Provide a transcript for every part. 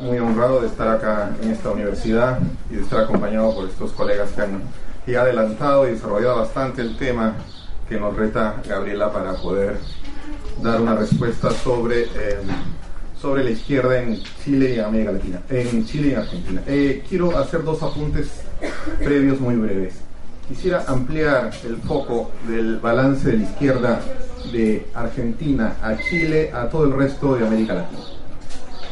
muy honrado de estar acá en esta universidad y de estar acompañado por estos colegas que han adelantado y desarrollado bastante el tema que nos reta Gabriela para poder dar una respuesta sobre, eh, sobre la izquierda en Chile y América Latina, en Chile y Argentina. Eh, quiero hacer dos apuntes previos muy breves. Quisiera ampliar el foco del balance de la izquierda de Argentina a Chile a todo el resto de América Latina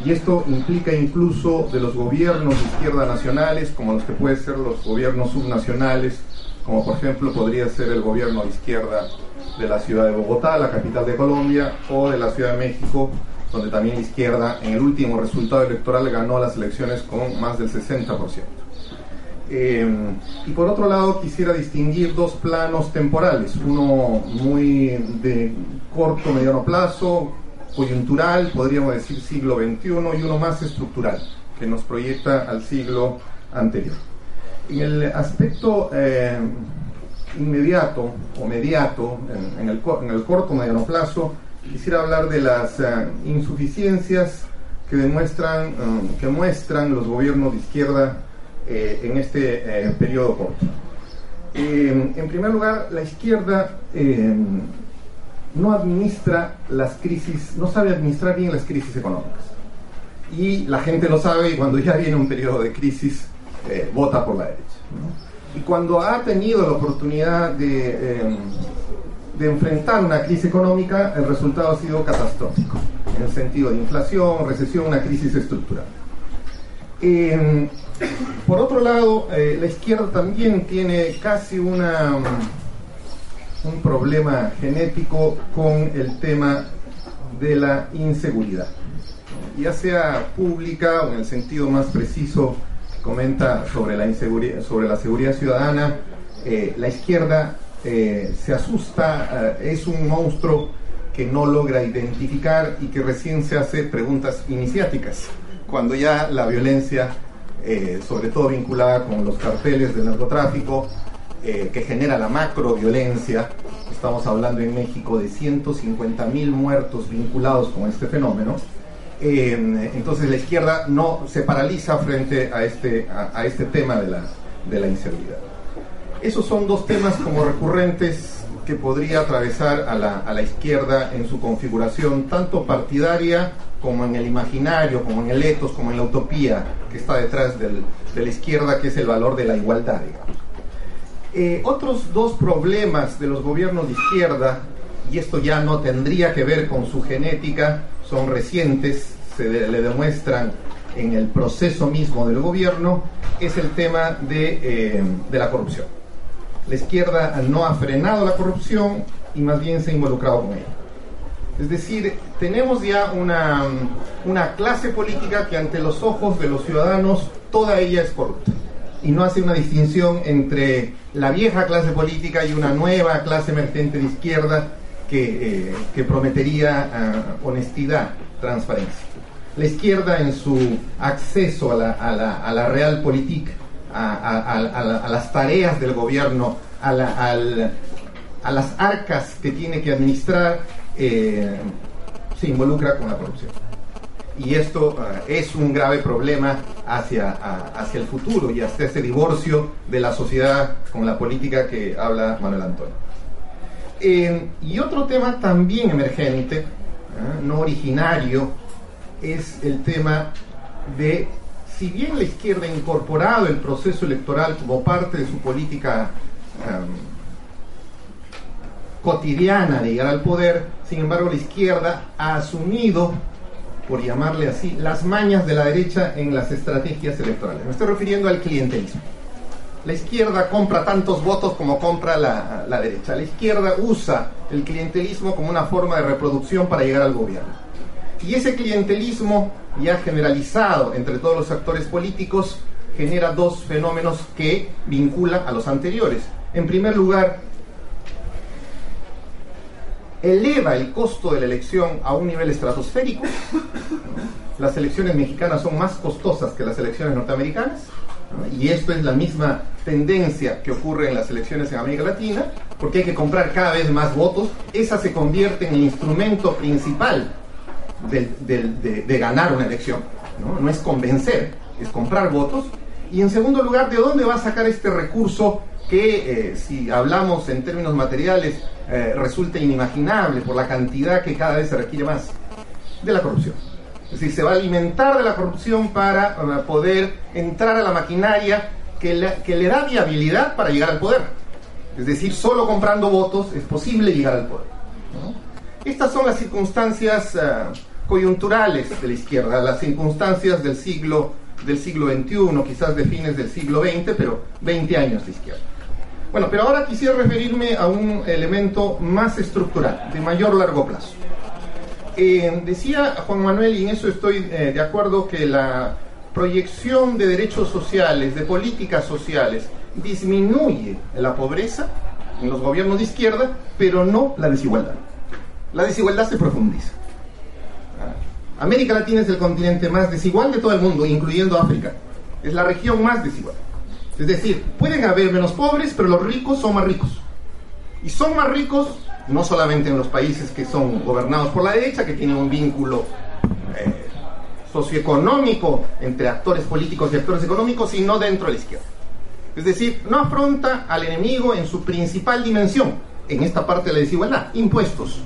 y esto implica incluso de los gobiernos de izquierda nacionales, como los que pueden ser los gobiernos subnacionales, como por ejemplo podría ser el gobierno de izquierda de la ciudad de Bogotá, la capital de Colombia, o de la Ciudad de México, donde también la izquierda en el último resultado electoral ganó las elecciones con más del 60%. Eh, y por otro lado quisiera distinguir dos planos temporales, uno muy de corto, mediano plazo, coyuntural, podríamos decir siglo XXI, y uno más estructural, que nos proyecta al siglo anterior. En el aspecto eh, inmediato o mediato, en, el, en, el, corto mediano plazo, quisiera hablar de las eh, insuficiencias que demuestran, eh, que muestran los gobiernos de izquierda en este periodo corto. en primer lugar, la izquierda no administra las crisis, no sabe administrar bien las crisis económicas. Y la gente lo sabe y cuando ya viene un periodo de crisis, eh, vota por la derecha. Y cuando ha tenido la oportunidad de, em, de enfrentar una crisis económica, el resultado ha sido catastrófico, en el sentido de inflación, recesión, una crisis estructural. Em, por otro lado, eh, la izquierda también tiene casi una un problema genético con el tema de la inseguridad, ya sea pública o en el sentido más preciso comenta sobre la inseguridad, sobre la seguridad ciudadana, eh, la izquierda eh, se asusta, eh, es un monstruo que no logra identificar y que recién se hace preguntas iniciáticas, cuando ya la violencia, sobre todo vinculada con los carteles del narcotráfico, eh, que genera la macroviolencia. Estamos hablando en México de 150 mil muertos vinculados con este fenómeno. Eh, entonces la izquierda no se paraliza frente a este, a, este tema de la, de la inseguridad. Esos son dos temas como recurrentes que podría atravesar a la, a la izquierda en su configuración, tanto partidaria como en el imaginario, como en el etos, como en la utopía que está detrás del, de la izquierda, que es el valor de la igualdad. Eh, otros dos problemas de los gobiernos de izquierda, y esto ya no tendría que ver con su genética, son recientes, se le demuestran en el proceso mismo del gobierno, es el tema de, eh, de, la corrupción. La izquierda no ha frenado la corrupción y más bien se ha involucrado con ella. Es decir, tenemos ya una clase política que ante los ojos de los ciudadanos toda ella es corrupta y no hace una distinción entre la vieja clase política y una nueva clase emergente de izquierda que, eh, prometería ah, honestidad, transparencia. La izquierda en su acceso a la, a la, a la real política, a, las tareas del gobierno, a, las arcas que tiene que administrar, eh, se involucra con la corrupción y esto eh, es un grave problema hacia, hacia el futuro y hasta ese divorcio de la sociedad con la política que habla Manuel Antonio. y otro tema también emergente, ¿eh? no originario, es el tema de, si bien la izquierda ha incorporado el proceso electoral como parte de su política cotidiana de llegar al poder, sin embargo la izquierda ha asumido por llamarle así, las mañas de la derecha en las estrategias electorales. Me estoy refiriendo al clientelismo. La izquierda compra tantos votos como compra la, derecha. La izquierda usa el clientelismo como una forma de reproducción para llegar al gobierno. Y ese clientelismo ya generalizado entre todos los actores políticos genera dos fenómenos que vinculan a los anteriores. En primer lugar, eleva el costo de la elección a un nivel estratosférico. Las elecciones mexicanas son más costosas que las elecciones norteamericanas. Y esto es la misma tendencia que ocurre en las elecciones en América Latina, porque hay que comprar cada vez más votos. Esa se convierte en el instrumento principal de, ganar una elección. ¿no? es convencer, es comprar votos. Y en segundo lugar, ¿de dónde va a sacar este recurso que, eh, si hablamos en términos materiales, eh, resulta inimaginable por la cantidad que cada vez se requiere más? De la corrupción. Es decir, se va a alimentar de la corrupción para, poder entrar a la maquinaria que le, da viabilidad para llegar al poder. Es decir, solo comprando votos es posible llegar al poder. Estas son las circunstancias eh, coyunturales de la izquierda, las circunstancias del siglo, del siglo XXI, quizás de fines del siglo XX, pero 20 años de izquierda. Bueno, pero ahora quisiera referirme a un elemento más estructural, de mayor largo plazo. Eh, decía Juan Manuel, y en eso estoy eh, de acuerdo, que la proyección de derechos sociales, de políticas sociales, disminuye la pobreza en los gobiernos de izquierda, pero no la desigualdad. La desigualdad se profundiza. América Latina es el continente más desigual de todo el mundo, incluyendo África. Es la región más desigual. Es decir, pueden haber menos pobres, pero los ricos son más ricos. Y son más ricos no solamente en los países que son gobernados por la derecha, que tienen un vínculo eh, socioeconómico entre actores políticos y actores económicos, sino dentro de la izquierda. Es decir, no afronta al enemigo en su principal dimensión, en esta parte de la desigualdad, impuestos.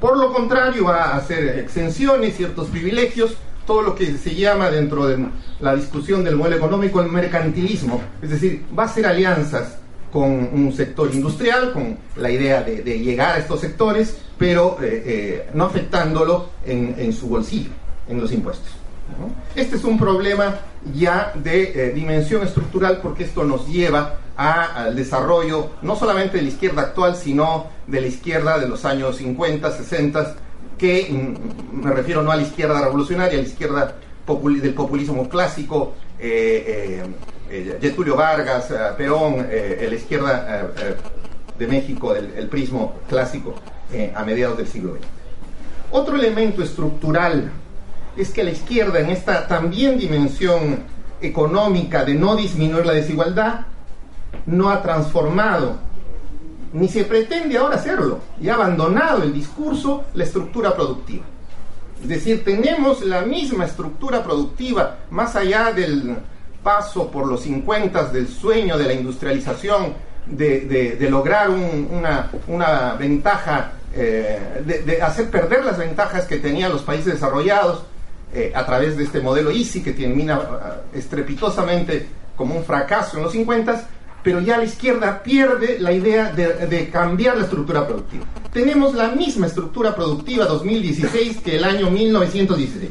Por lo contrario, va a hacer exenciones, ciertos privilegios, todo lo que se llama dentro de la discusión del modelo económico el mercantilismo, es decir, va a hacer alianzas con un sector industrial, con la idea de, llegar a estos sectores, pero eh, eh, no afectándolo en, su bolsillo, en los impuestos. Este es un problema ya de eh, dimensión estructural porque esto nos lleva al desarrollo no solamente de la izquierda actual, sino de la izquierda de los años 50, 60, que mm, me refiero no a la izquierda revolucionaria, a la izquierda del populismo clásico, eh, Getulio Vargas, eh, Perón, eh, la izquierda de México, el, prismo clásico a mediados del siglo XX. Otro elemento estructural es que la izquierda en esta también dimensión económica de no disminuir la desigualdad no ha transformado ni se pretende ahora hacerlo y ha abandonado el discurso, la estructura productiva. Es decir, tenemos la misma estructura productiva más allá del, paso por los 50 del sueño de la industrialización, de, lograr una, ventaja, eh, de, hacer perder las ventajas que tenían los países desarrollados eh, a través de este modelo ISI que termina eh, estrepitosamente como un fracaso en los 50, pero ya la izquierda pierde la idea de, cambiar la estructura productiva. Tenemos la misma estructura productiva 2016 que el año 1916.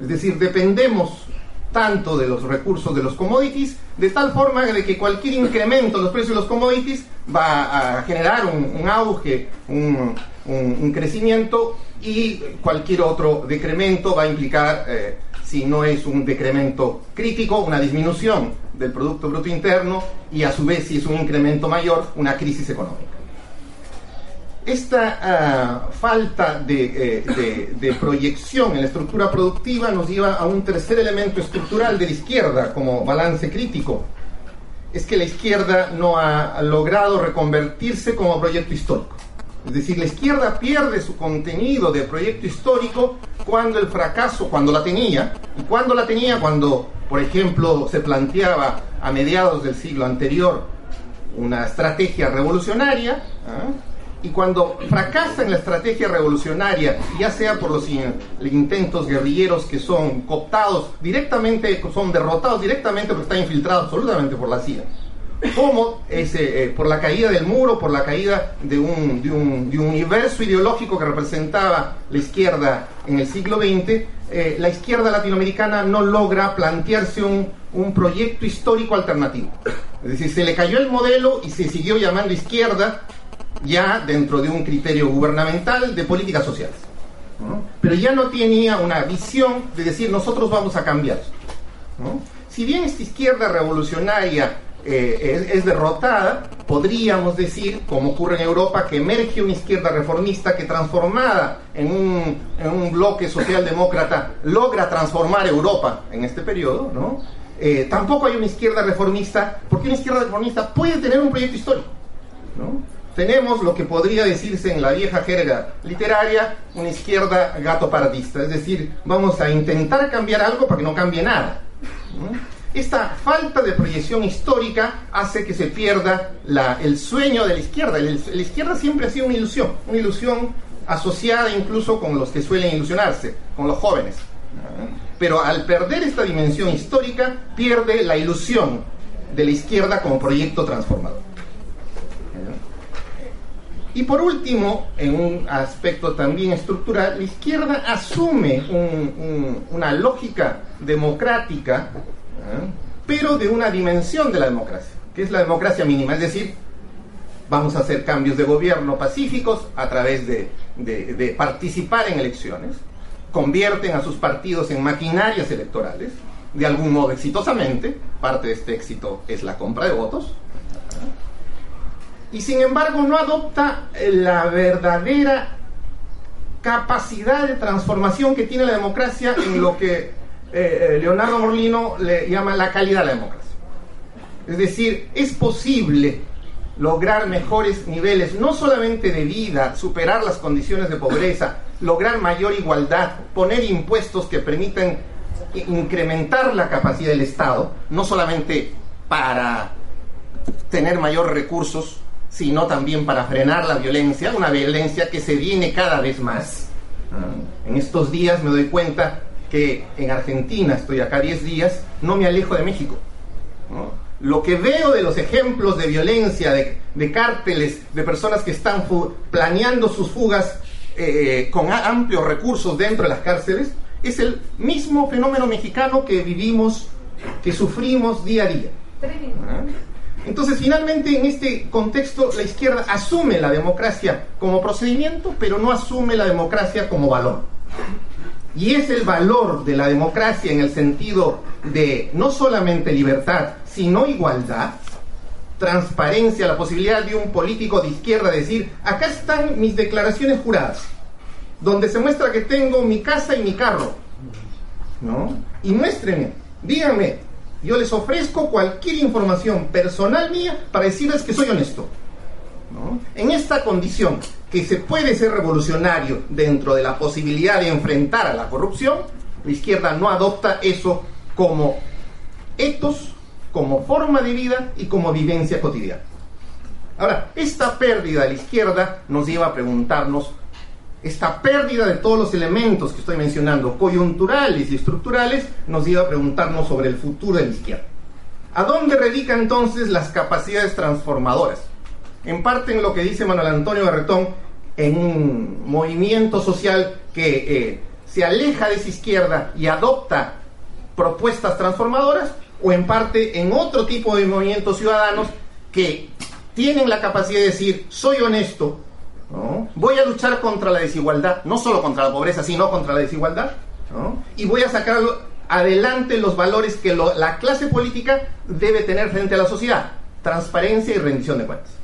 Es decir, dependemos tanto de los recursos de los commodities, de tal forma de que cualquier incremento en los precios de los commodities va a generar un, auge, un, crecimiento y cualquier otro decremento va a implicar, eh, si no es un decremento crítico, una disminución del Producto Bruto Interno y a su vez, si es un incremento mayor, una crisis económica. Esta ah, falta eh, de, proyección en la estructura productiva nos lleva a un tercer elemento estructural de la izquierda como balance crítico. Es que la izquierda no ha logrado reconvertirse como proyecto histórico. Es decir, la izquierda pierde su contenido de proyecto histórico cuando el fracaso, cuando la tenía, y cuando la tenía, cuando, por ejemplo, se planteaba a mediados del siglo anterior una estrategia revolucionaria, ¿ah? Y cuando fracasa en la estrategia revolucionaria, ya sea por los intentos guerrilleros que son cooptados directamente, son derrotados directamente porque están infiltrados absolutamente por la CIA, como ese, eh, por la caída del muro, por la caída de un, de, un, de un, universo ideológico que representaba la izquierda en el siglo XX, eh, la izquierda latinoamericana no logra plantearse un, un proyecto histórico alternativo. Es decir, se le cayó el modelo y se siguió llamando izquierda ya dentro de un criterio gubernamental de políticas sociales. pero ya no tenía una visión de decir nosotros vamos a cambiar. Si bien esta izquierda revolucionaria eh, es, derrotada, podríamos decir, como ocurre en Europa, que emerge una izquierda reformista que transformada en un, en un bloque socialdemócrata logra transformar Europa en este periodo, ¿no? Eh, tampoco hay una izquierda reformista, porque una izquierda reformista puede tener un proyecto histórico. ¿no? Tenemos lo que podría decirse en la vieja jerga literaria, una izquierda gato paradista, es decir, vamos a intentar cambiar algo para que no cambie nada. Esta falta de proyección histórica hace que se pierda el sueño de la izquierda. la izquierda siempre ha sido una ilusión, una ilusión asociada incluso con los que suelen ilusionarse, con los jóvenes pero al perder esta dimensión histórica pierde la ilusión de la izquierda como proyecto transformador. Y por último, en un aspecto también estructural, la izquierda asume una lógica democrática, ¿eh? pero de una dimensión de la democracia, que es la democracia mínima, es decir, vamos a hacer cambios de gobierno pacíficos a través de participar en elecciones, convierten a sus partidos en maquinarias electorales, de algún modo exitosamente, parte de este éxito es la compra de votos, y sin embargo no adopta la verdadera capacidad de transformación que tiene la democracia en lo que eh, eh, Leonardo Morlino le llama la calidad de la democracia. Es decir, es posible lograr mejores niveles, no solamente de vida, superar las condiciones de pobreza, lograr mayor igualdad, poner impuestos que permitan incrementar la capacidad del Estado, no solamente para tener mayores recursos, sino también para frenar la violencia, una violencia que se viene cada vez más. En estos días me doy cuenta que en Argentina, estoy acá 10 días, no me alejo de México. Lo que veo de los ejemplos de violencia, de, cárteles, de personas que están planeando sus fugas eh, con amplios recursos dentro de las cárceles, es el mismo fenómeno mexicano que vivimos, que sufrimos día a día. Entonces, finalmente, en este contexto, la izquierda asume la democracia como procedimiento, pero no asume la democracia como valor. Y es el valor de la democracia en el sentido de no solamente libertad, sino igualdad, transparencia, la posibilidad de un político de izquierda decir, acá están mis declaraciones juradas, donde se muestra que tengo mi casa y mi carro, ¿no? Y muéstrenme, díganme, yo les ofrezco cualquier información personal mía para decirles que soy honesto. ¿no? En esta condición, que se puede ser revolucionario dentro de la posibilidad de enfrentar a la corrupción, la izquierda no adopta eso como etos como forma de vida y como vivencia cotidiana. Ahora, esta pérdida de la izquierda nos lleva a preguntarnos, esta pérdida de todos los elementos que estoy mencionando, coyunturales y estructurales, nos lleva a preguntarnos sobre el futuro de la izquierda. ¿A dónde radica entonces las capacidades transformadoras? En parte en lo que dice Manuel Antonio Garretón, en un movimiento social que eh, se aleja de esa izquierda y adopta propuestas transformadoras, o en parte en otro tipo de movimientos ciudadanos que tienen la capacidad de decir, soy honesto, voy a luchar contra la desigualdad, no solo contra la pobreza, sino contra la desigualdad, y voy a sacar adelante los valores que la clase política debe tener frente a la sociedad, transparencia y rendición de cuentas.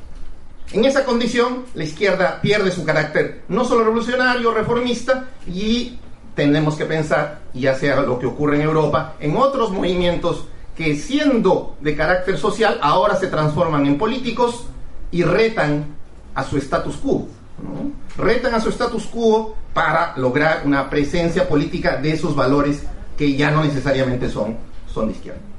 En esa condición, la izquierda pierde su carácter no solo revolucionario, reformista, y tenemos que pensar, ya sea lo que ocurre en Europa, en otros movimientos que siendo de carácter social ahora se transforman en políticos y retan a su status quo. Retan a su status quo para lograr una presencia política de esos valores que ya no necesariamente son, son de izquierda.